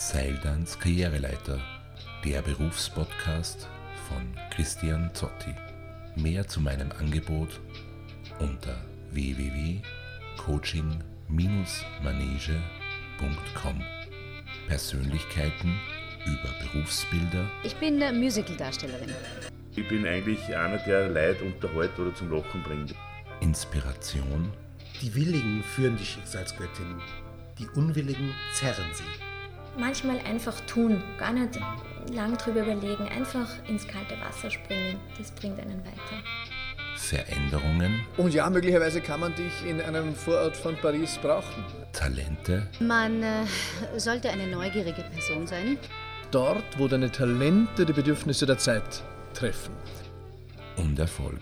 Seildans Karriereleiter, der Berufspodcast von Christian Zotti. Mehr zu meinem Angebot unter www.coaching-manege.com. Persönlichkeiten über Berufsbilder. Ich bin Musicaldarstellerin. Ich bin eigentlich einer, der Leid unterhält oder zum Lachen bringt. Inspiration. Die Willigen führen die Schicksalsgöttin, die Unwilligen zerren sie. Manchmal einfach tun, gar nicht lang drüber überlegen, einfach ins kalte Wasser springen, das bringt einen weiter. Veränderungen. Und ja, möglicherweise kann man dich in einem Vorort von Paris brauchen. Talente. Man äh, sollte eine neugierige Person sein. Dort, wo deine Talente die Bedürfnisse der Zeit treffen. Und Erfolg.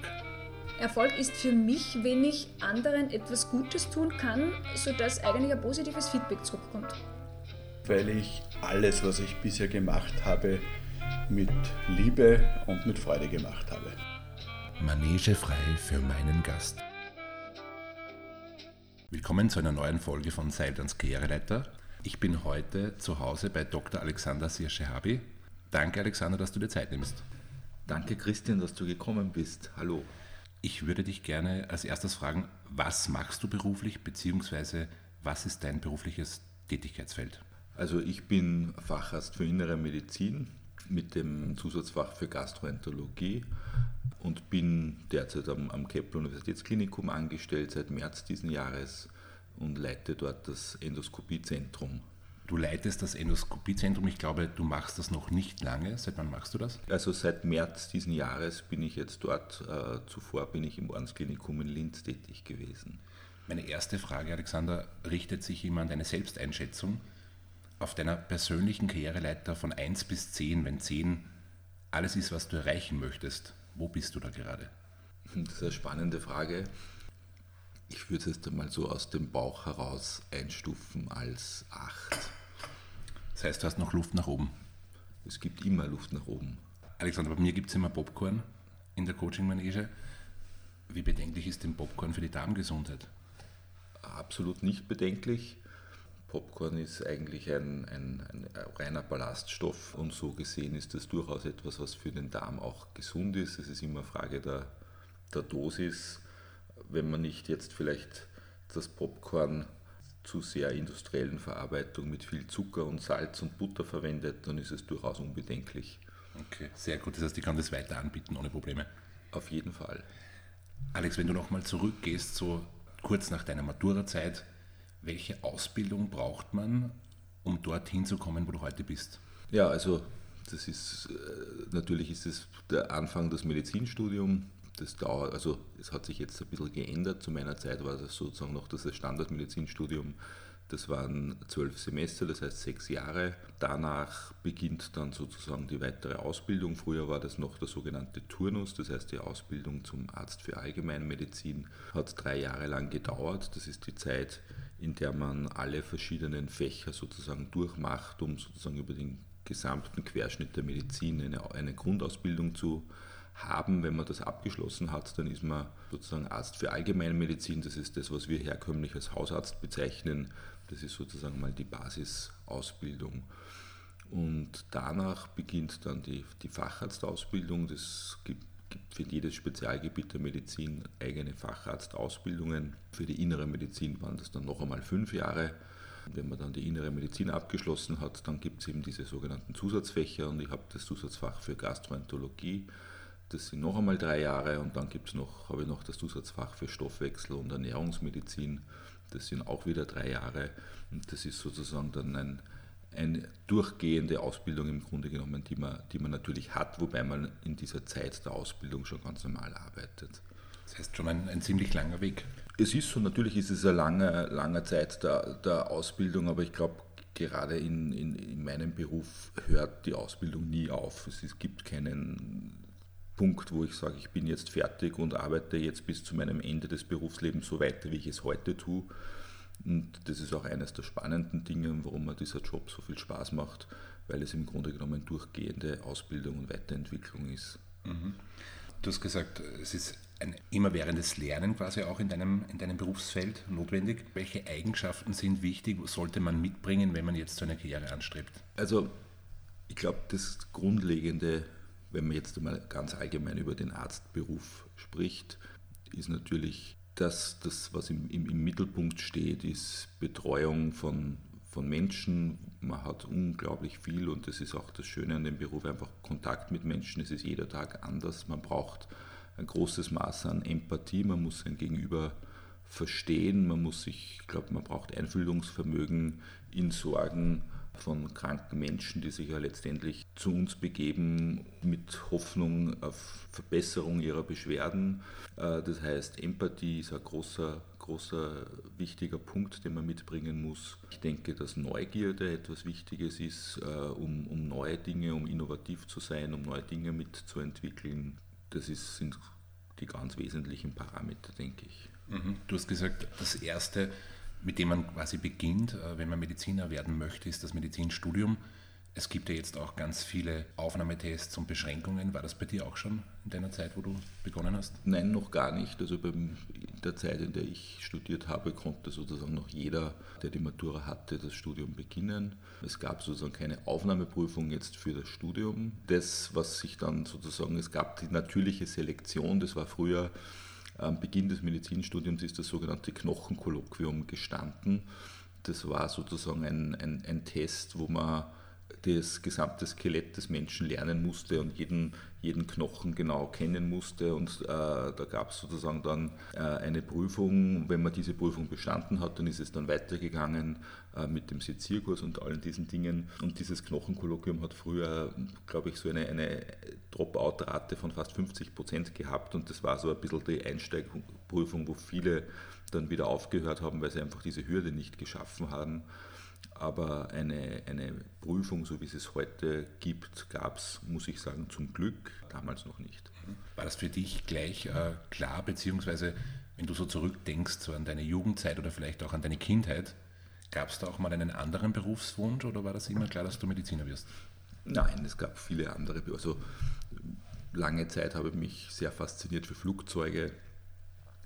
Erfolg ist für mich, wenn ich anderen etwas Gutes tun kann, sodass eigentlich ein positives Feedback zurückkommt. Weil ich alles, was ich bisher gemacht habe, mit Liebe und mit Freude gemacht habe. Manege frei für meinen Gast. Willkommen zu einer neuen Folge von Seildans Karriereleiter. Ich bin heute zu Hause bei Dr. Alexander Sirschehabi. Danke, Alexander, dass du dir Zeit nimmst. Danke, Christian, dass du gekommen bist. Hallo. Ich würde dich gerne als erstes fragen, was machst du beruflich, beziehungsweise was ist dein berufliches Tätigkeitsfeld? Also ich bin Facharzt für Innere Medizin mit dem Zusatzfach für Gastroenterologie und bin derzeit am, am Kepler Universitätsklinikum angestellt seit März diesen Jahres und leite dort das Endoskopiezentrum. Du leitest das Endoskopiezentrum. Ich glaube, du machst das noch nicht lange. Seit wann machst du das? Also seit März diesen Jahres bin ich jetzt dort. Äh, zuvor bin ich im Ordensklinikum in Linz tätig gewesen. Meine erste Frage, Alexander, richtet sich immer an deine Selbsteinschätzung. Auf deiner persönlichen Karriereleiter von 1 bis 10, wenn 10 alles ist, was du erreichen möchtest, wo bist du da gerade? Das ist eine spannende Frage. Ich würde es jetzt einmal so aus dem Bauch heraus einstufen als 8. Das heißt, du hast noch Luft nach oben. Es gibt immer Luft nach oben. Alexander, bei mir gibt es immer Popcorn in der Coaching-Manege. Wie bedenklich ist denn Popcorn für die Darmgesundheit? Absolut nicht bedenklich. Popcorn ist eigentlich ein, ein, ein, reiner Ballaststoff und so gesehen ist das durchaus etwas, was für den Darm auch gesund ist. Es ist immer Frage der, der Dosis. Wenn man nicht jetzt vielleicht das Popcorn zu sehr industriellen Verarbeitung mit viel Zucker und Salz und Butter verwendet, dann ist es durchaus unbedenklich. Okay, sehr gut. Das heißt, ich kann das weiter anbieten ohne Probleme. Auf jeden Fall. Alex, wenn du nochmal zurückgehst, so kurz nach deiner Maturazeit, welche Ausbildung braucht man, um dorthin zu kommen, wo du heute bist? Ja, also das ist natürlich ist es der Anfang des Medizinstudiums. Das dauert, also es hat sich jetzt ein bisschen geändert. Zu meiner Zeit war das sozusagen noch das Standardmedizinstudium. Das waren zwölf Semester, das heißt sechs Jahre. Danach beginnt dann sozusagen die weitere Ausbildung. Früher war das noch der sogenannte Turnus, das heißt die Ausbildung zum Arzt für Allgemeinmedizin. Hat drei Jahre lang gedauert. Das ist die Zeit, in der man alle verschiedenen Fächer sozusagen durchmacht, um sozusagen über den gesamten Querschnitt der Medizin eine, eine Grundausbildung zu haben. Wenn man das abgeschlossen hat, dann ist man sozusagen Arzt für Allgemeinmedizin. Das ist das, was wir herkömmlich als Hausarzt bezeichnen. Das ist sozusagen mal die Basisausbildung. Und danach beginnt dann die, die Facharztausbildung. Das gibt, für jedes Spezialgebiet der Medizin eigene Facharztausbildungen. Für die innere Medizin waren das dann noch einmal fünf Jahre. Wenn man dann die innere Medizin abgeschlossen hat, dann gibt es eben diese sogenannten Zusatzfächer und ich habe das Zusatzfach für Gastroenterologie. Das sind noch einmal drei Jahre und dann noch, habe ich noch das Zusatzfach für Stoffwechsel und Ernährungsmedizin. Das sind auch wieder drei Jahre und das ist sozusagen dann ein, eine durchgehende Ausbildung im Grunde genommen, die man, die man natürlich hat, wobei man in dieser Zeit der Ausbildung schon ganz normal arbeitet. Das heißt schon ein, ein ziemlich langer Weg. Es ist so, natürlich ist es eine lange, lange Zeit der, der Ausbildung, aber ich glaube, gerade in, in, in, meinem Beruf hört die Ausbildung nie auf. Es, es gibt keinen Punkt, wo ich sage, ich bin jetzt fertig und arbeite jetzt bis zu meinem Ende des Berufslebens so weiter, wie ich es heute tue. Und das ist auch eines der spannenden Dinge, warum mir dieser Job so viel Spaß macht, weil es im Grunde genommen durchgehende Ausbildung und Weiterentwicklung ist. Mhm. Du hast gesagt, es ist ein immerwährendes Lernen quasi auch in deinem, in deinem Berufsfeld notwendig. Welche Eigenschaften sind wichtig, sollte man mitbringen, wenn man jetzt so eine Karriere anstrebt? Also ich glaube, das Grundlegende, wenn man jetzt einmal ganz allgemein über den Arztberuf spricht, ist natürlich, dass das, was im, im, im Mittelpunkt steht, ist Betreuung von, von Menschen. Man hat unglaublich viel und das ist auch das Schöne an dem Beruf, einfach Kontakt mit Menschen. Es ist jeder Tag anders. Man braucht ein großes Maß an Empathie, man muss sein Gegenüber verstehen, man muss sich, ich glaube, man braucht Einfühlungsvermögen in Sorgen von kranken Menschen, die sich ja letztendlich zu uns begeben mit Hoffnung auf Verbesserung ihrer Beschwerden. Äh, das heißt, Empathie ist ein großer, großer, wichtiger Punkt, den man mitbringen muss. Ich denke, dass Neugierde etwas Wichtiges ist, äh, um, um neue Dinge, um innovativ zu sein, um neue Dinge mitzuentwickeln. Das ist, sind die ganz wesentlichen Parameter, denke ich. Mhm. Du hast gesagt, das Erste, mit dem man quasi beginnt, äh, wenn man Mediziner werden möchte, ist das Medizinstudium. Es gibt ja jetzt auch ganz viele Aufnahmetests und Beschränkungen. War das bei dir auch schon in deiner Zeit, wo du begonnen hast? Nein, noch gar nicht. Also in der Zeit, in der ich studiert habe, konnte sozusagen noch jeder, der die Matura hatte, das Studium beginnen. Es gab sozusagen keine Aufnahmeprüfung jetzt für das Studium. Das, was sich dann sozusagen, es gab die natürliche Selektion, das war früher am Beginn des Medizinstudiums ist das sogenannte Knochenkolloquium gestanden. Das war sozusagen ein, ein, ein Test, wo man das gesamte Skelett des Menschen lernen musste und jeden, jeden Knochen genau kennen musste. Und äh, da gab es sozusagen dann äh, eine Prüfung. Wenn man diese Prüfung bestanden hat, dann ist es dann weitergegangen äh, mit dem Sezierkurs und allen diesen Dingen. Und dieses Knochenkolloquium hat früher, glaube ich, so eine, eine Dropout-Rate von fast 50 Prozent gehabt. Und das war so ein bisschen die Einsteigprüfung, wo viele dann wieder aufgehört haben, weil sie einfach diese Hürde nicht geschaffen haben. Aber eine, eine Prüfung, so wie es es heute gibt, gab es, muss ich sagen, zum Glück damals noch nicht. War das für dich gleich äh, klar, beziehungsweise wenn du so zurückdenkst, so an deine Jugendzeit oder vielleicht auch an deine Kindheit, gab es da auch mal einen anderen Berufswunsch oder war das immer klar, dass du Mediziner wirst? Nein, es gab viele andere. Also lange Zeit habe ich mich sehr fasziniert für Flugzeuge,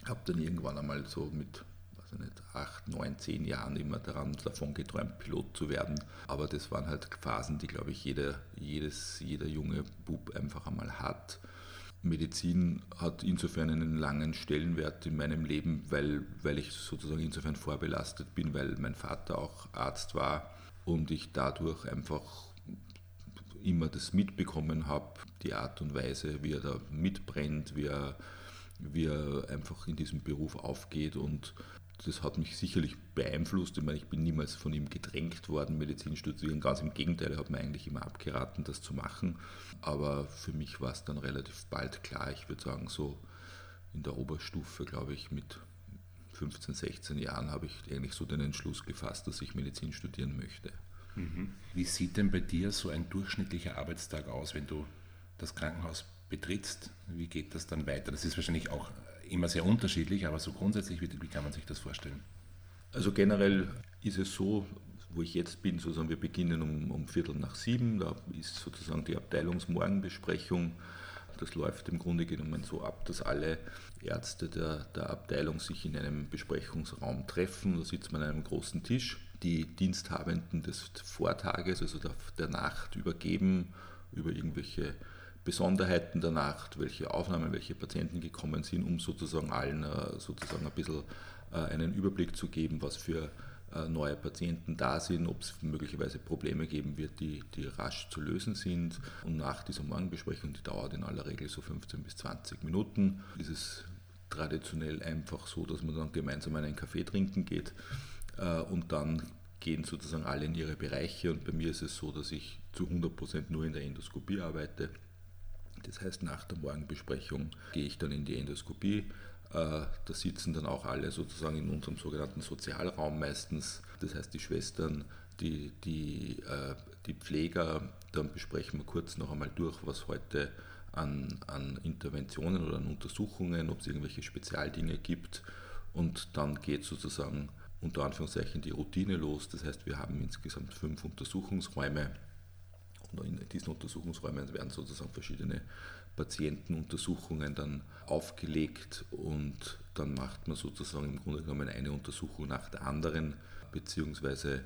habe dann irgendwann einmal so mit nicht, acht, neun, zehn Jahren immer daran, davon geträumt, Pilot zu werden. Aber das waren halt Phasen, die, glaube ich, jeder, jedes, jeder junge Bub einfach einmal hat. Medizin hat insofern einen langen Stellenwert in meinem Leben, weil, weil ich sozusagen insofern vorbelastet bin, weil mein Vater auch Arzt war und ich dadurch einfach immer das mitbekommen habe, die Art und Weise, wie er da mitbrennt, wie er, wie er einfach in diesem Beruf aufgeht und das hat mich sicherlich beeinflusst. Ich meine, ich bin niemals von ihm gedrängt worden, Medizin studieren. Ganz im Gegenteil, er hat mir eigentlich immer abgeraten, das zu machen. Aber für mich war es dann relativ bald klar. Ich würde sagen, so in der Oberstufe, glaube ich, mit 15, 16 Jahren habe ich eigentlich so den Entschluss gefasst, dass ich Medizin studieren möchte. Mhm. Wie sieht denn bei dir so ein durchschnittlicher Arbeitstag aus, wenn du das Krankenhaus betrittst? Wie geht das dann weiter? Das ist wahrscheinlich auch immer sehr unterschiedlich, aber so grundsätzlich, wie, wie kann man sich das vorstellen? Also generell ist es so, wo ich jetzt bin, sozusagen wir beginnen um, um Viertel nach sieben, da ist sozusagen die Abteilungsmorgenbesprechung. Das läuft im Grunde genommen so ab, dass alle Ärzte der, der Abteilung sich in einem Besprechungsraum treffen. Da sitzt man an einem großen Tisch. Die Diensthabenden des Vortages, also der, der Nacht, übergeben über irgendwelche Besonderheiten der Nacht, welche Aufnahmen, welche Patienten gekommen sind, um sozusagen allen äh, sozusagen ein bisschen äh, einen Überblick zu geben, was für äh, neue Patienten da sind, ob es möglicherweise Probleme geben wird, die, die rasch zu lösen sind. Und nach dieser Morgenbesprechung, die dauert in aller Regel so 15 bis 20 Minuten, ist es traditionell einfach so, dass man dann gemeinsam einen Kaffee trinken geht und dann gehen sozusagen alle in ihre Bereiche. Und bei mir ist es so, dass ich zu 100% nur in der Endoskopie arbeite das heißt, nach der Morgenbesprechung gehe ich dann in die Endoskopie. Äh, da sitzen dann auch alle sozusagen in unserem sogenannten Sozialraum meistens. Das heißt, die Schwestern, die, die, äh, die Pfleger, dann besprechen wir kurz noch einmal durch, was heute an, an Interventionen oder an Untersuchungen, ob es irgendwelche Spezialdinge gibt. Und dann geht sozusagen unter Anführungszeichen die Routine los. Das heißt, wir haben insgesamt fünf Untersuchungsräume in diesen Untersuchungsräumen werden sozusagen verschiedene Patientenuntersuchungen dann aufgelegt und dann macht man sozusagen im Grunde genommen eine Untersuchung nach der anderen, beziehungsweise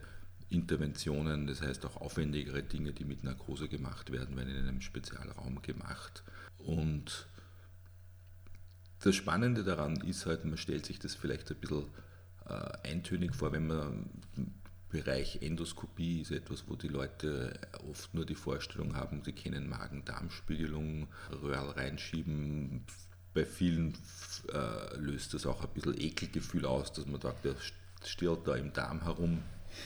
Interventionen, das heißt auch aufwendigere Dinge, die mit Narkose gemacht werden, werden in einem Spezialraum gemacht. Und das Spannende daran ist halt, man stellt sich das vielleicht ein bisschen äh, eintönig vor, wenn man Bereich Endoskopie ist etwas, wo die Leute oft nur die Vorstellung haben, sie kennen Magen-Darm-Spiegelung, Röhrl reinschieben. Bei vielen äh, löst das auch ein bisschen Ekelgefühl aus, dass man sagt, der stirrt da im Darm herum.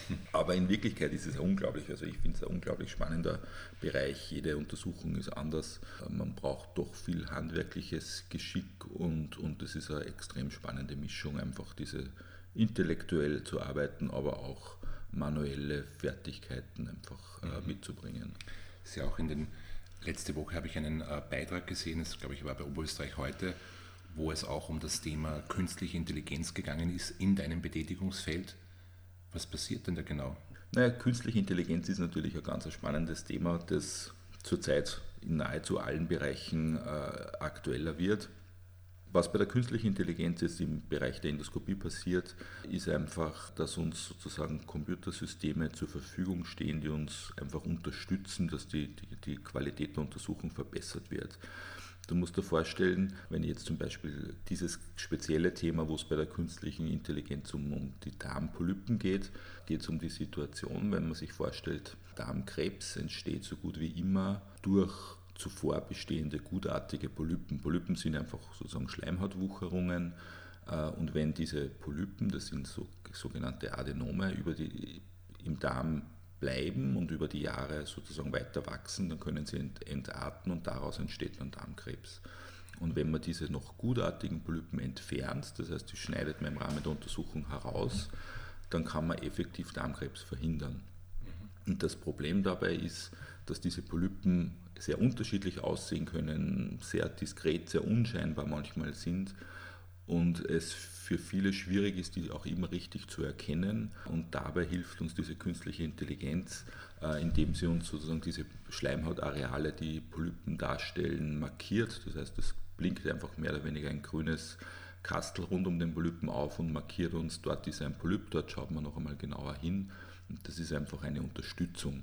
Aber in Wirklichkeit ist es unglaublich, also ich finde es ein unglaublich spannender Bereich. Jede Untersuchung ist anders. Man braucht doch viel handwerkliches Geschick und, und es ist eine extrem spannende Mischung, einfach diese intellektuell zu arbeiten, aber auch manuelle Fertigkeiten einfach äh, mhm. mitzubringen. ist ja auch in den letzte Woche habe ich einen äh, Beitrag gesehen, das glaube ich war bei Oberösterreich heute, wo es auch um das Thema künstliche Intelligenz gegangen ist in deinem Betätigungsfeld. Was passiert denn da genau? Naja, künstliche Intelligenz ist natürlich ein ganz spannendes Thema, das zurzeit in nahezu allen Bereichen äh, aktueller wird. Was bei der künstlichen Intelligenz jetzt im Bereich der Endoskopie passiert, ist einfach, dass uns sozusagen Computersysteme zur Verfügung stehen, die uns einfach unterstützen, dass die, die, die Qualität der Untersuchung verbessert wird. Du musst dir vorstellen, wenn jetzt zum Beispiel dieses spezielle Thema, wo es bei der künstlichen Intelligenz um, um die Darmpolypen geht, geht es um die Situation, wenn man sich vorstellt, Darmkrebs entsteht so gut wie immer durch zuvor bestehende gutartige Polypen. Polypen sind einfach sozusagen Schleimhautwucherungen äh, und wenn diese Polypen, das sind so, sogenannte Adenome, über die, im Darm bleiben und über die Jahre sozusagen weiter wachsen, dann können sie entarten und daraus entsteht dann Darmkrebs. Und wenn man diese noch gutartigen Polypen entfernt, das heißt, die schneidet man im Rahmen der Untersuchung heraus, dann kann man effektiv Darmkrebs verhindern. Und das Problem dabei ist, dass diese Polypen sehr unterschiedlich aussehen können, sehr diskret, sehr unscheinbar manchmal sind und es für viele schwierig ist, die auch immer richtig zu erkennen. Und dabei hilft uns diese künstliche Intelligenz, äh, indem sie uns sozusagen diese Schleimhautareale, die Polypen darstellen, markiert. Das heißt, es blinkt einfach mehr oder weniger ein grünes Kastel rund um den Polypen auf und markiert uns, dort ist ein Polyp, dort schaut man noch einmal genauer hin. Und das ist einfach eine Unterstützung.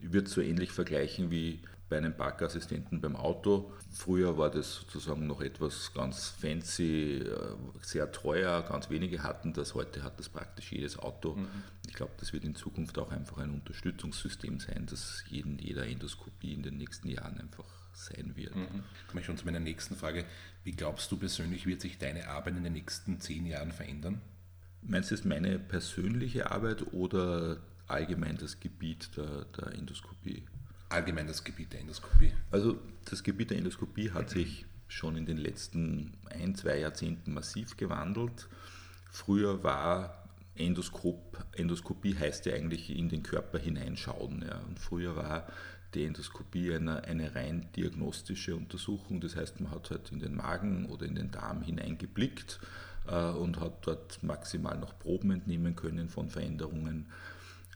Ich würde es so ähnlich vergleichen wie bei einem Parkassistenten beim Auto. Früher war das sozusagen noch etwas ganz fancy, äh, sehr teuer, ganz wenige hatten das. Heute hat das praktisch jedes Auto. Mhm. Ich glaube, das wird in Zukunft auch einfach ein Unterstützungssystem sein, das jeden, jeder Endoskopie in den nächsten Jahren einfach sein wird. Mhm. Komme ich schon zu meiner nächsten Frage. Wie glaubst du persönlich, wird sich deine Arbeit in den nächsten zehn Jahren verändern? Meinst du jetzt meine persönliche Arbeit oder allgemein das Gebiet der, der Endoskopie? Allgemein das Gebiet der Endoskopie. Also das Gebiet der Endoskopie hat sich schon in den letzten ein, zwei Jahrzehnten massiv gewandelt. Früher war Endoskop, Endoskopie heißt ja eigentlich in den Körper hineinschauen. Ja. Und früher war die Endoskopie eine, eine rein diagnostische Untersuchung. Das heißt, man hat halt in den Magen oder in den Darm hineingeblickt äh, und hat dort maximal noch Proben entnehmen können von Veränderungen.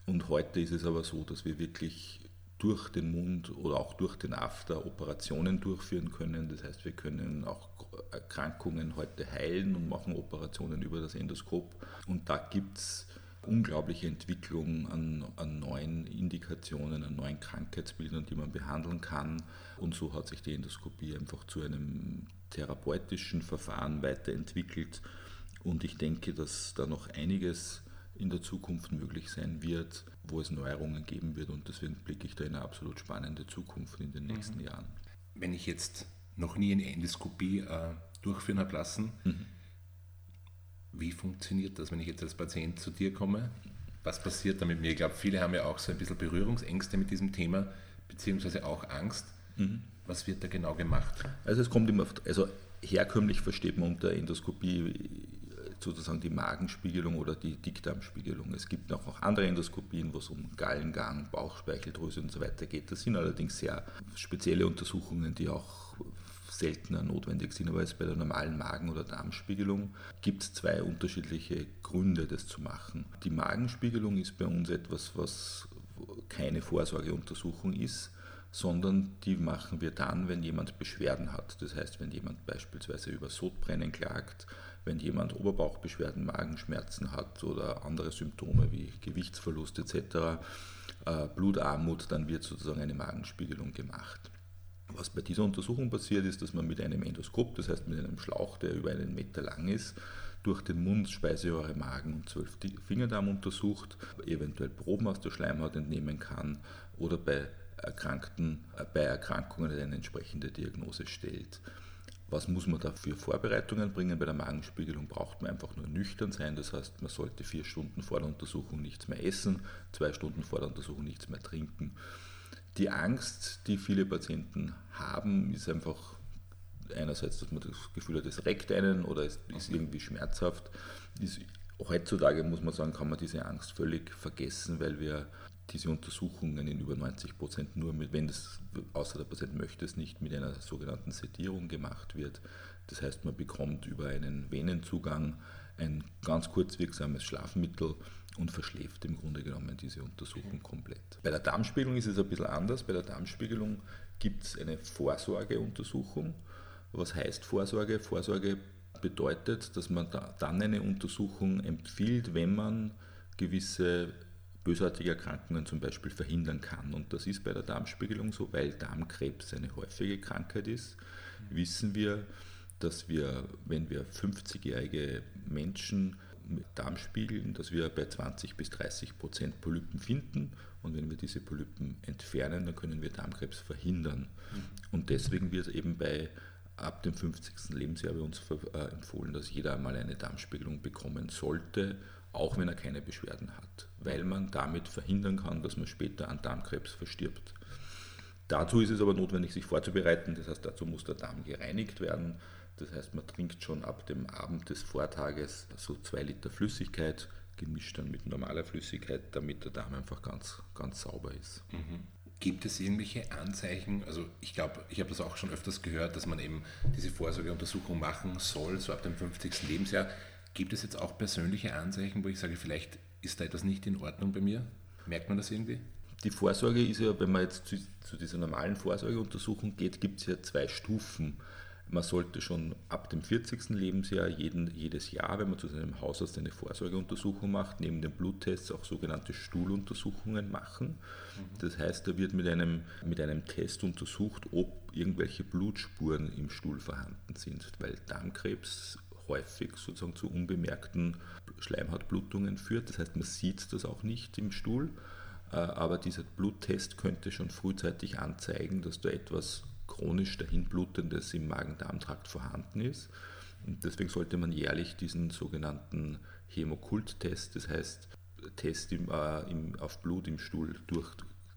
Und heute ist es aber so, dass wir wirklich durch den Mund oder auch durch den After Operationen durchführen können. Das heißt, wir können auch Erkrankungen heute heilen und machen Operationen über das Endoskop. Und da gibt es unglaubliche Entwicklung an, an, neuen Indikationen, an neuen Krankheitsbildern, die man behandeln kann. Und so hat sich die Endoskopie einfach zu einem therapeutischen Verfahren weiterentwickelt. Und ich denke, dass da noch einiges in der Zukunft möglich sein wird, wo es Neuerungen geben wird. Und deswegen blicke ich da in eine absolut spannende Zukunft in den mhm. nächsten mhm. Jahren. Wenn ich jetzt noch nie eine Endoskopie äh, durchführen habe lassen, mhm. wie funktioniert das, wenn ich jetzt als Patient zu dir komme? Was passiert da mit mir? Ich glaube, viele haben ja auch so ein bisschen Berührungsängste mit diesem Thema, beziehungsweise auch Angst. Mhm. Was wird da genau gemacht? Also es kommt immer, also herkömmlich versteht man unter Endoskopie sozusagen die Magenspiegelung oder die Dickdarmspiegelung. Es gibt auch noch andere Endoskopien, wo es um Gallengang, Bauchspeicheldrüse und so weiter geht. Das sind allerdings sehr spezielle Untersuchungen, die auch seltener notwendig sind, aber jetzt bei der normalen Magen- oder Darmspiegelung gibt es zwei unterschiedliche Gründe, das zu machen. Die Magenspiegelung ist bei uns etwas, was keine Vorsorgeuntersuchung ist, sondern die machen wir dann, wenn jemand Beschwerden hat. Das heißt, wenn jemand beispielsweise über Sodbrennen klagt, wenn jemand Oberbauchbeschwerden, Magenschmerzen hat oder andere Symptome wie Gewichtsverlust etc., äh, Blutarmut, dann wird sozusagen eine Magenspiegelung gemacht. Was bei dieser Untersuchung passiert, ist, dass man mit einem Endoskop, das heißt mit einem Schlauch, der über einen Meter lang ist, durch den Mund Speiseröhre, Magen und zwölf Fingerdarm untersucht, eventuell Proben aus der Schleimhaut entnehmen kann oder bei Erkrankten, äh, bei Erkrankungen eine entsprechende Diagnose stellt. Was muss man da für Vorbereitungen bringen? Bei der Magenspiegelung braucht man einfach nur nüchtern sein. Das heißt, man sollte vier Stunden vor der Untersuchung nichts mehr essen, zwei Stunden vor der Untersuchung nichts mehr trinken. Die Angst, die viele Patienten haben, ist einfach einerseits, dass man das Gefühl hat, es reckt einen oder es ist irgendwie schmerzhaft. Ist, heutzutage muss man sagen, kann man diese Angst völlig vergessen, weil wir diese Untersuchungen in über 90 Prozent nur mit, wenn das, außer der Patient möchte es nicht, mit einer sogenannten Sedierung gemacht wird. Das heißt, man bekommt über einen Venenzugang ein ganz kurzwirksames Schlafmittel und verschläft im Grunde genommen diese Untersuchung komplett. Bei der Darmspiegelung ist es ein bisschen anders. Bei der Darmspiegelung gibt es eine Vorsorgeuntersuchung. Was heißt Vorsorge? Vorsorge bedeutet, dass man da dann eine Untersuchung empfiehlt, wenn man gewisse bösartige Erkrankungen zum Beispiel verhindern kann. Und das ist bei der Darmspiegelung so, weil Darmkrebs eine häufige Krankheit ist, wissen wir, dass wir, wenn wir 50-jährige Menschen mit Darm spiegeln, dass wir bei 20 bis 30 Prozent Polypen finden. Und wenn wir diese Polypen entfernen, dann können wir Darmkrebs verhindern. Und deswegen wird eben bei ab dem 50. Lebensjahr bei uns äh, empfohlen, dass jeder einmal eine Darmspiegelung bekommen sollte, auch wenn er keine Beschwerden hat, weil man damit verhindern kann, dass man später an Darmkrebs verstirbt. Dazu ist es aber notwendig, sich vorzubereiten, das heißt, dazu muss der Darm gereinigt werden. Das heißt, man trinkt schon ab dem Abend des Vortages so zwei Liter Flüssigkeit, gemischt dann mit normaler Flüssigkeit, damit der Darm einfach ganz, ganz sauber ist. Mhm. Gibt es irgendwelche Anzeichen? Also ich glaube, ich habe das auch schon öfters gehört, dass man eben diese Vorsorgeuntersuchung machen soll, so ab dem 50. Lebensjahr. Gibt es jetzt auch persönliche Anzeichen, wo ich sage, vielleicht ist da etwas nicht in Ordnung bei mir? Merkt man das irgendwie? Die Vorsorge ist ja, wenn man jetzt zu, zu dieser normalen Vorsorgeuntersuchung geht, gibt es ja zwei Stufen. Man sollte schon ab dem 40. Lebensjahr jeden, jedes Jahr, wenn man zu seinem Hausarzt eine Vorsorgeuntersuchung macht, neben den Bluttests auch sogenannte Stuhluntersuchungen machen. Das heißt, da wird mit einem, mit einem Test untersucht, ob irgendwelche Blutspuren im Stuhl vorhanden sind, weil Darmkrebs häufig sozusagen zu unbemerkten Schleimhautblutungen führt. Das heißt, man sieht das auch nicht im Stuhl, äh, aber dieser Bluttest könnte schon frühzeitig anzeigen, dass da etwas chronisch dahinblutendes im Magen-Darm-Trakt vorhanden ist. Und deswegen sollte man jährlich diesen sogenannten Hämokult-Test, das heißt Test im, äh, im, auf Blut im Stuhl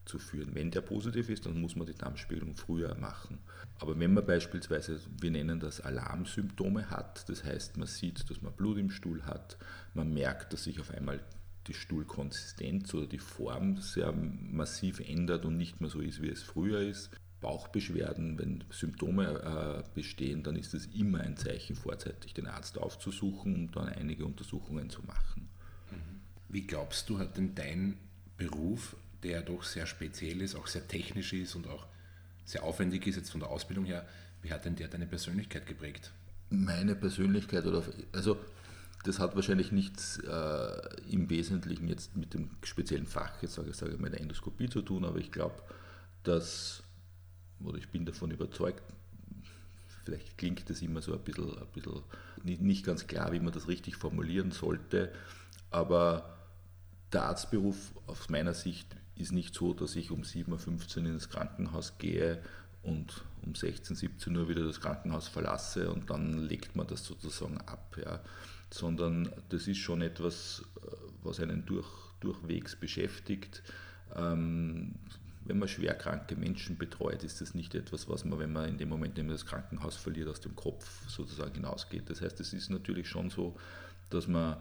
durchzuführen. Wenn der positiv ist, dann muss man die Darmspiegelung früher machen. Aber wenn man beispielsweise, wir nennen das Alarmsymptome hat, das heißt, man sieht, dass man Blut im Stuhl hat, man merkt, dass sich auf einmal die Stuhlkonsistenz oder die Form sehr massiv ändert und nicht mehr so ist, wie es früher ist. Bauchbeschwerden, wenn Symptome äh, bestehen, dann ist es immer ein Zeichen, vorzeitig den Arzt aufzusuchen und dann einige Untersuchungen zu machen. Wie glaubst du, hat denn dein Beruf, der doch sehr speziell ist, auch sehr technisch ist und auch sehr aufwendig ist, jetzt von der Ausbildung her, wie hat denn der deine Persönlichkeit geprägt? Meine Persönlichkeit oder also das hat wahrscheinlich nichts äh, im Wesentlichen jetzt mit dem speziellen Fach, jetzt sage ich sage mal der Endoskopie zu tun, aber ich glaube, dass, oder ich bin davon überzeugt, vielleicht klingt das immer so ein bisschen, ein bisschen nicht ganz klar, wie man das richtig formulieren sollte, aber der Arztberuf aus meiner Sicht ist nicht so, dass ich um 7.15 Uhr ins Krankenhaus gehe und um 16, 17 Uhr wieder das Krankenhaus verlasse und dann legt man das sozusagen ab. Ja. Sondern das ist schon etwas, äh, was einen durch, durchwegs beschäftigt. Ähm, wenn man schwerkranke Menschen betreut, ist das nicht etwas, was man, wenn man in dem Moment, in dem man das Krankenhaus verliert, aus dem Kopf sozusagen hinausgeht. Das heißt, es ist natürlich schon so, dass man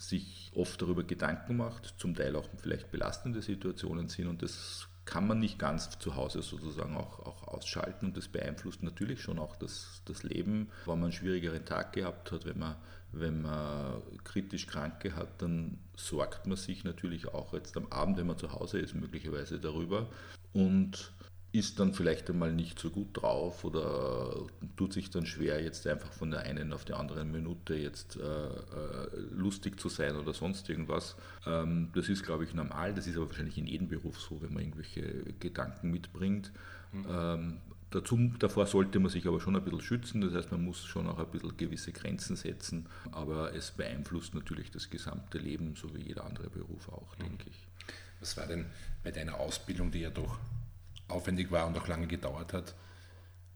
sich oft darüber Gedanken macht, zum Teil auch vielleicht belastende Situationen sind und das kann man nicht ganz zu Hause sozusagen auch, auch ausschalten und das beeinflusst natürlich schon auch das, das Leben. Wenn man einen schwierigeren Tag gehabt hat, wenn man, wenn man kritisch Kranke hat, dann sorgt man sich natürlich auch jetzt am Abend, wenn man zu Hause ist, möglicherweise darüber und ist dann vielleicht einmal nicht so gut drauf oder tut sich dann schwer, jetzt einfach von der einen auf die andere Minute jetzt äh, äh, lustig zu sein oder sonst irgendwas. Ähm, das ist, glaube ich, normal. Das ist aber wahrscheinlich in jedem Beruf so, wenn man irgendwelche Gedanken mitbringt. Mhm. Ähm, dazu, davor sollte man sich aber schon ein bisschen schützen. Das heißt, man muss schon auch ein bisschen gewisse Grenzen setzen. Aber es beeinflusst natürlich das gesamte Leben, so wie jeder andere Beruf auch, mhm. denke ich. Was war denn bei deiner Ausbildung, die ja doch aufwendig war und auch lange gedauert hat,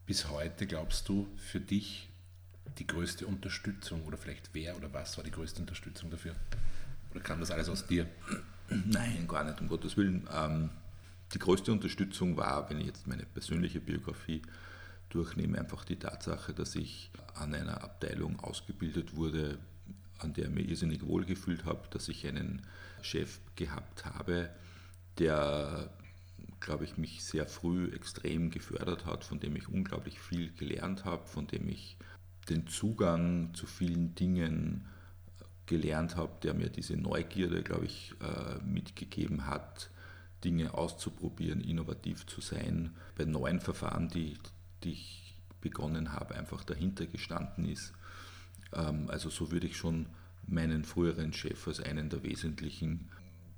bis heute glaubst du für dich die größte Unterstützung oder vielleicht wer oder was war die größte Unterstützung dafür? Oder kam das alles aus dir? Nein, gar nicht, um Gottes Willen. Ähm, die größte Unterstützung war, wenn ich jetzt meine persönliche Biografie durchnehme, einfach die Tatsache, dass ich an einer Abteilung ausgebildet wurde, an der mir irrsinnig wohlgefühlt habe, dass ich einen Chef gehabt habe, der glaube ich, mich sehr früh extrem gefördert hat, von dem ich unglaublich viel gelernt habe, von dem ich den Zugang zu vielen Dingen gelernt habe, der mir diese Neugierde, glaube ich, äh, mitgegeben hat, Dinge auszuprobieren, innovativ zu sein, bei neuen Verfahren, die, die ich begonnen habe, einfach dahinter gestanden ist. Ähm, also so würde ich schon meinen früheren Chef als einen der wesentlichen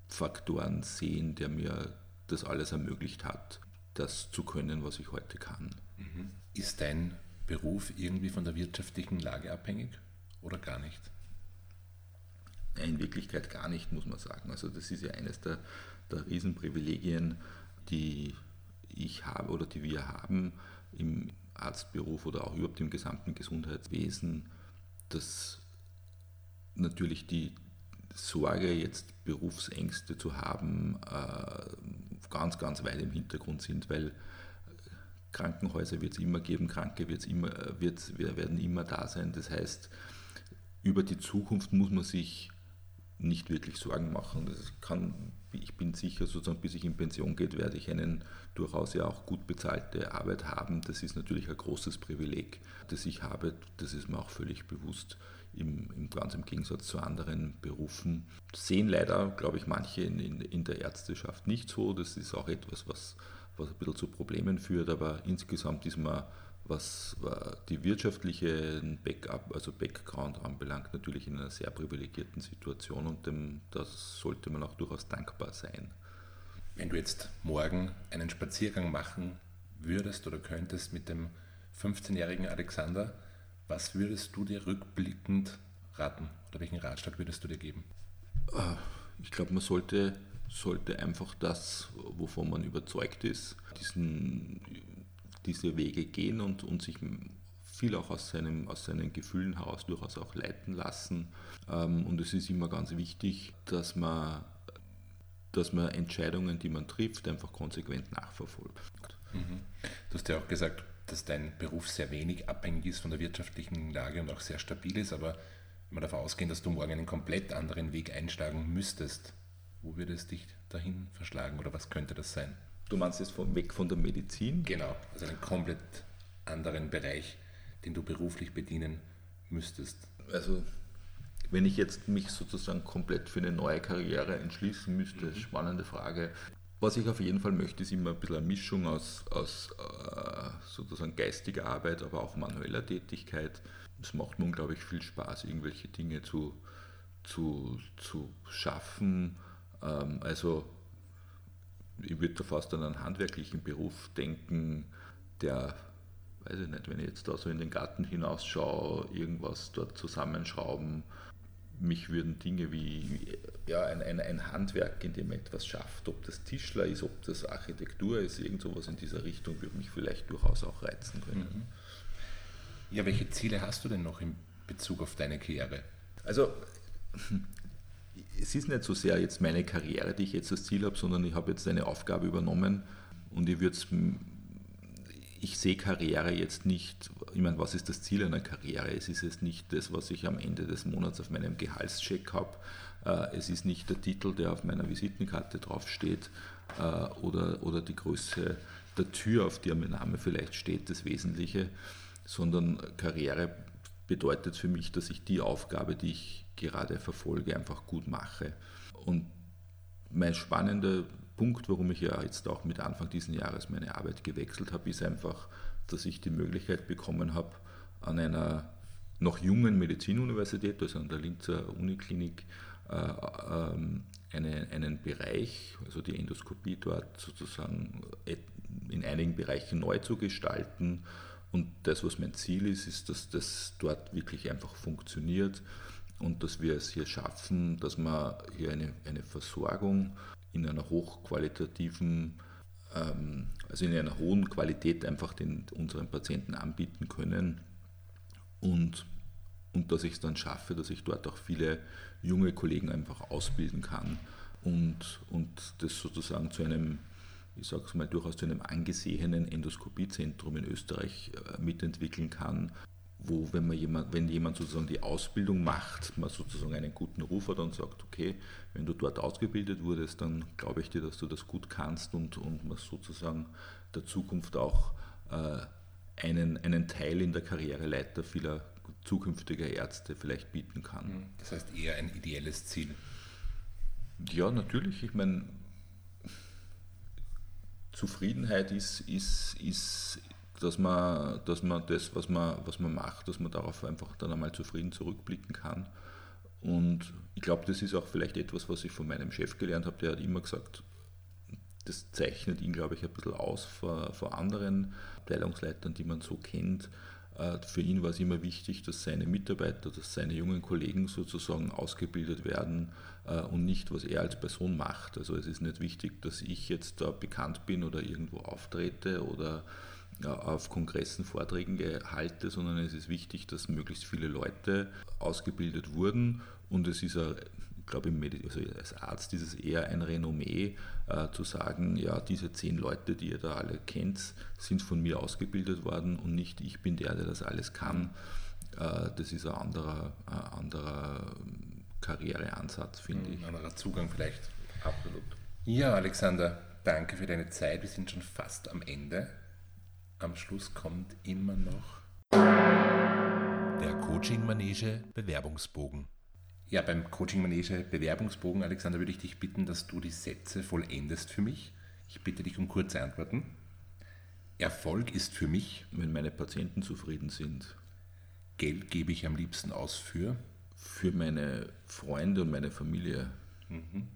Faktoren sehen, der mir das alles ermöglicht hat, das zu können, was ich heute kann. Mhm. Ist dein Beruf irgendwie von der wirtschaftlichen Lage abhängig oder gar nicht? In Wirklichkeit gar nicht, muss man sagen. Also das ist ja eines der, der Riesenprivilegien, die ich habe oder die wir haben im Arztberuf oder auch überhaupt im gesamten Gesundheitswesen, dass natürlich die Sorge, jetzt Berufsängste zu haben, äh, ganz, ganz weit im Hintergrund sind, weil Krankenhäuser wird es immer geben, Kranke wird's immer, wird's, werden immer da sein. Das heißt, über die Zukunft muss man sich nicht wirklich Sorgen machen. Kann, ich bin sicher, sozusagen bis ich in Pension geht, werde ich eine durchaus ja auch gut bezahlte Arbeit haben. Das ist natürlich ein großes Privileg, das ich habe. Das ist mir auch völlig bewusst im, im ganz im Gegensatz zu anderen Berufen. Sehen leider, glaube ich, manche in, in, in der Ärzteschaft nicht so. Das ist auch etwas, was, was ein bisschen zu Problemen führt, aber insgesamt ist man, was die wirtschaftliche Backup, also Background anbelangt, natürlich in einer sehr privilegierten Situation und dem, das sollte man auch durchaus dankbar sein. Wenn du jetzt morgen einen Spaziergang machen würdest oder könntest mit dem 15-jährigen Alexander, was würdest du dir rückblickend raten oder welchen Ratschlag würdest du dir geben? Ah, ich glaube, man sollte, sollte einfach das, wovon man überzeugt ist, diesen, diese Wege gehen und, und sich viel auch aus, seinem, aus seinen Gefühlen heraus durchaus auch leiten lassen. Ähm, und es ist immer ganz wichtig, dass man, dass man Entscheidungen, die man trifft, einfach konsequent nachverfolgt. Mhm. Du hast ja auch gesagt, dass dein Beruf sehr wenig abhängig ist von der wirtschaftlichen Lage und auch sehr stabil ist, aber wenn wir davon ausgehen, dass du morgen einen komplett anderen Weg einschlagen müsstest, wo würde es dich dahin verschlagen oder was könnte das sein? Du meinst jetzt von, weg von der Medizin? Genau, also einen komplett anderen Bereich, den du beruflich bedienen müsstest. Also wenn ich jetzt mich sozusagen komplett für eine neue Karriere entschließen müsste, mhm. spannende Frage. Was ich auf jeden Fall möchte, ist immer ein bisschen eine Mischung aus, aus äh, sozusagen geistiger Arbeit, aber auch manueller Tätigkeit. Es macht mir unglaublich viel Spaß, irgendwelche Dinge zu, zu, zu schaffen. Ähm, also ich würde da fast an einen handwerklichen Beruf denken, der, weiß ich nicht, wenn ich jetzt da so in den Garten hinausschaue, irgendwas dort zusammenschrauben, mich würden Dinge wie ja, ein, ein, ein, Handwerk, in dem man etwas schafft, ob das Tischler ist, ob das Architektur ist, irgend sowas in dieser Richtung würde mich vielleicht durchaus auch reizen können. Mhm. Ja, welche Ziele hast du denn noch in Bezug auf deine Karriere? Also es ist nicht so sehr jetzt meine Karriere, die ich jetzt als Ziel habe, sondern ich habe jetzt eine Aufgabe übernommen und ich würde es ich sehe Karriere jetzt nicht, ich meine, was ist das Ziel einer Karriere? Es ist jetzt nicht das, was ich am Ende des Monats auf meinem Gehaltscheck habe. Äh, es ist nicht der Titel, der auf meiner Visitenkarte draufsteht äh, oder, oder die Größe der Tür, auf der mein Name vielleicht steht, das Wesentliche, sondern Karriere bedeutet für mich, dass ich die Aufgabe, die ich gerade verfolge, einfach gut mache. Und mein spannender Punkt, warum ich ja jetzt auch mit Anfang dieses Jahres meine Arbeit gewechselt habe, ist einfach, dass ich die Möglichkeit bekommen habe, an einer noch jungen Medizinuniversität, also an der Linzer Uniklinik, äh, ähm, eine, einen Bereich, also die Endoskopie dort sozusagen in einigen Bereichen neu zu gestalten. Und das, was mein Ziel ist, ist, dass das dort wirklich einfach funktioniert und dass wir es hier schaffen, dass wir hier eine, eine Versorgung in einer hochqualitativen, also in einer hohen Qualität einfach den, unseren Patienten anbieten können. Und, und dass ich es dann schaffe, dass ich dort auch viele junge Kollegen einfach ausbilden kann und, und das sozusagen zu einem, ich sage es mal, durchaus zu einem angesehenen Endoskopiezentrum in Österreich äh, mitentwickeln kann, wo, wenn, man jemand, wenn jemand sozusagen die Ausbildung macht, man sozusagen einen guten Ruf hat und sagt, okay, wenn du dort ausgebildet wurdest, dann glaube ich dir, dass du das gut kannst und, und man sozusagen der Zukunft auch äh, einen, einen Teil in der Karriereleiter vieler zukünftiger Ärzte vielleicht bieten kann. Mhm. Das heißt eher ein ideelles Ziel. Ja, natürlich. Ich meine, Zufriedenheit ist, ist, ist dass man, dass man das, was man, was man macht, dass man darauf einfach dann einmal zufrieden zurückblicken kann. Und ich glaube, das ist auch vielleicht etwas, was ich von meinem Chef gelernt habe. Der hat immer gesagt, das zeichnet ihn, glaube ich, ein bisschen aus vor, vor anderen Abteilungsleitern, die man so kennt. Äh, für ihn war es immer wichtig, dass seine Mitarbeiter, dass seine jungen Kollegen sozusagen ausgebildet werden äh, und nicht, was er als Person macht. Also es ist nicht wichtig, dass ich jetzt da bekannt bin oder irgendwo auftrete oder auf Kongressen Vorträge halte, sondern es ist wichtig, dass möglichst viele Leute ausgebildet wurden und es ist, ich glaube, also als Arzt ist es eher ein Renommee, äh, zu sagen, ja, diese zehn Leute, die ihr da alle kennt, sind von mir ausgebildet worden und nicht ich bin der, der das alles kann. Äh, das ist ein anderer, ein anderer Karriereansatz, finde ich. Ein anderer Zugang vielleicht. Absolut. Ja, Alexander, danke für deine Zeit. Wir sind schon fast am Ende am Schluss kommt immer noch der Coaching-Manege Bewerbungsbogen. Ja, beim Coaching-Manege Bewerbungsbogen, Alexander, würde ich dich bitten, dass du die Sätze vollendest für mich. Ich bitte dich um kurze Antworten. Erfolg ist für mich, wenn meine Patienten zufrieden sind. Geld gebe ich am liebsten aus für? Für meine Freunde und meine Familie. Mhm.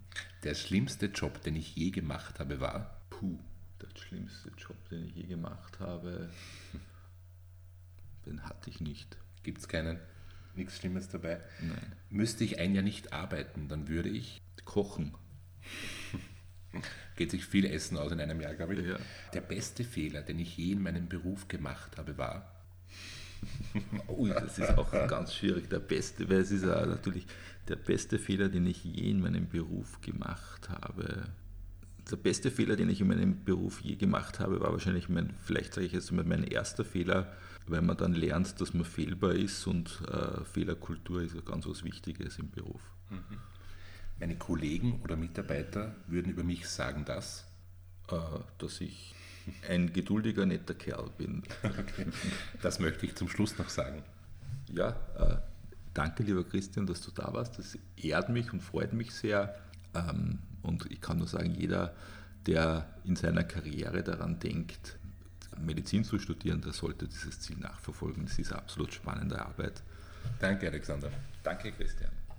Der schlimmste Job, den ich je gemacht habe, war? Puh der schlimmste Job, den ich je gemacht habe, den hatte ich nicht. Gibt es keinen? Nichts Schlimmes dabei? Nein. Müsste ich ein Jahr nicht arbeiten, dann würde ich kochen. Geht sich viel Essen aus in einem Jahr, glaube ich. Ja. Der beste Fehler, den ich je in meinem Beruf gemacht habe, war. Ui, das ist auch ganz schwierig. Der beste, weil es ist ja natürlich der beste Fehler, den ich je in meinem Beruf gemacht habe der beste Fehler, den ich in meinem Beruf je gemacht habe, war wahrscheinlich mein, vielleicht sage ich jetzt mal, mein erster Fehler, weil man dann lernt, dass man fehlbar ist und äh, Fehlerkultur ist ja ganz was Wichtiges im Beruf. Mhm. Meine Kollegen oder Mitarbeiter würden über mich sagen, dass? Äh, dass ich ein geduldiger, netter Kerl bin. Okay. Das möchte ich zum Schluss noch sagen. Ja, äh, danke lieber Christian, dass du da warst. Das ehrt mich und freut mich sehr. Ähm, und ich kann nur sagen, jeder, der in seiner Karriere daran denkt, Medizin zu studieren, der sollte dieses Ziel nachverfolgen. Es ist absolut spannende Arbeit. Danke, Alexander. Danke, Christian.